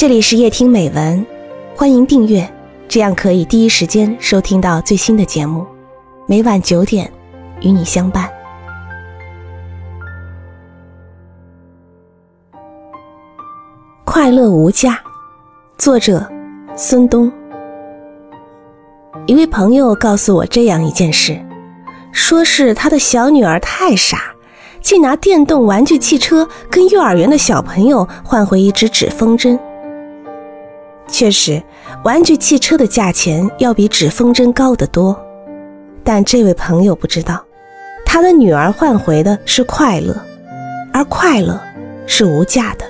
这里是夜听美文，欢迎订阅，这样可以第一时间收听到最新的节目。每晚九点，与你相伴。快乐无价，作者孙东。一位朋友告诉我这样一件事，说是他的小女儿太傻，竟拿电动玩具汽车跟幼儿园的小朋友换回一只纸风筝。确实，玩具汽车的价钱要比纸风筝高得多，但这位朋友不知道，他的女儿换回的是快乐，而快乐是无价的。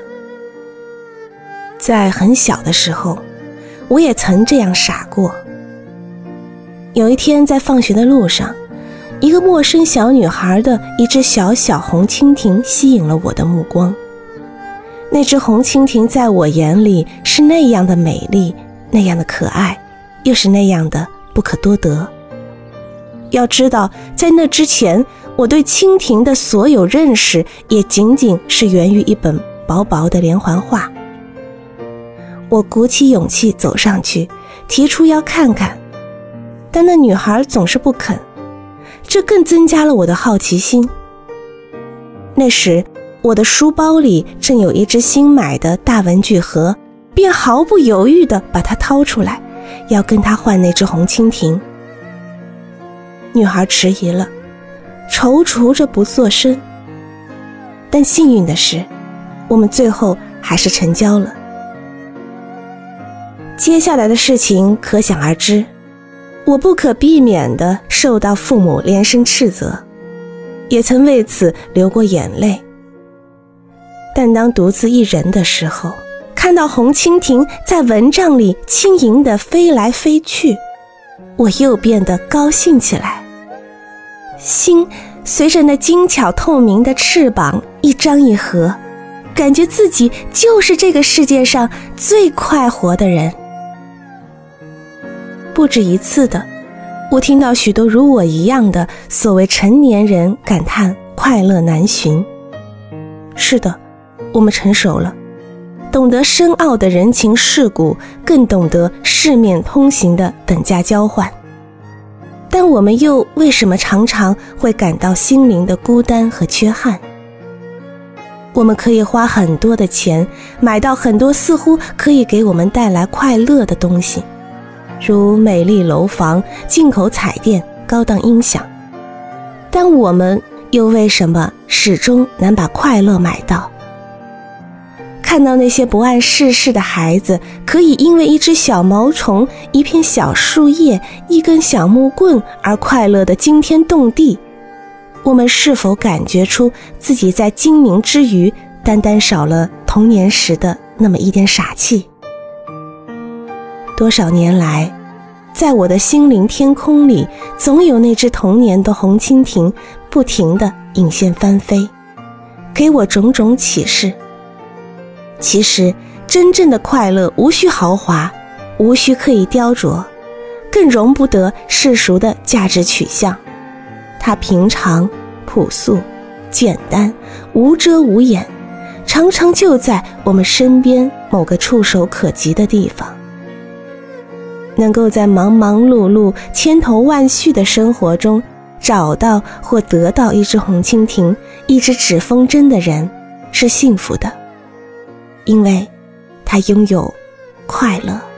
在很小的时候，我也曾这样傻过。有一天在放学的路上，一个陌生小女孩的一只小小红蜻蜓吸引了我的目光。那只红蜻蜓在我眼里是那样的美丽，那样的可爱，又是那样的不可多得。要知道，在那之前，我对蜻蜓的所有认识也仅仅是源于一本薄薄的连环画。我鼓起勇气走上去，提出要看看，但那女孩总是不肯，这更增加了我的好奇心。那时。我的书包里正有一只新买的大文具盒，便毫不犹豫地把它掏出来，要跟他换那只红蜻蜓。女孩迟疑了，踌躇着不作声。但幸运的是，我们最后还是成交了。接下来的事情可想而知，我不可避免地受到父母连声斥责，也曾为此流过眼泪。但当独自一人的时候，看到红蜻蜓在蚊帐里轻盈地飞来飞去，我又变得高兴起来。心随着那精巧透明的翅膀一张一合，感觉自己就是这个世界上最快活的人。不止一次的，我听到许多如我一样的所谓成年人感叹快乐难寻。是的。我们成熟了，懂得深奥的人情世故，更懂得世面通行的等价交换。但我们又为什么常常会感到心灵的孤单和缺憾？我们可以花很多的钱买到很多似乎可以给我们带来快乐的东西，如美丽楼房、进口彩电、高档音响。但我们又为什么始终难把快乐买到？看到那些不谙世事的孩子，可以因为一只小毛虫、一片小树叶、一根小木棍而快乐的惊天动地，我们是否感觉出自己在精明之余，单单少了童年时的那么一点傻气？多少年来，在我的心灵天空里，总有那只童年的红蜻蜓，不停地引线翻飞，给我种种启示。其实，真正的快乐无需豪华，无需刻意雕琢，更容不得世俗的价值取向。它平常、朴素、简单、无遮无掩，常常就在我们身边某个触手可及的地方。能够在忙忙碌碌、千头万绪的生活中找到或得到一只红蜻蜓、一只纸风筝的人，是幸福的。因为，他拥有快乐。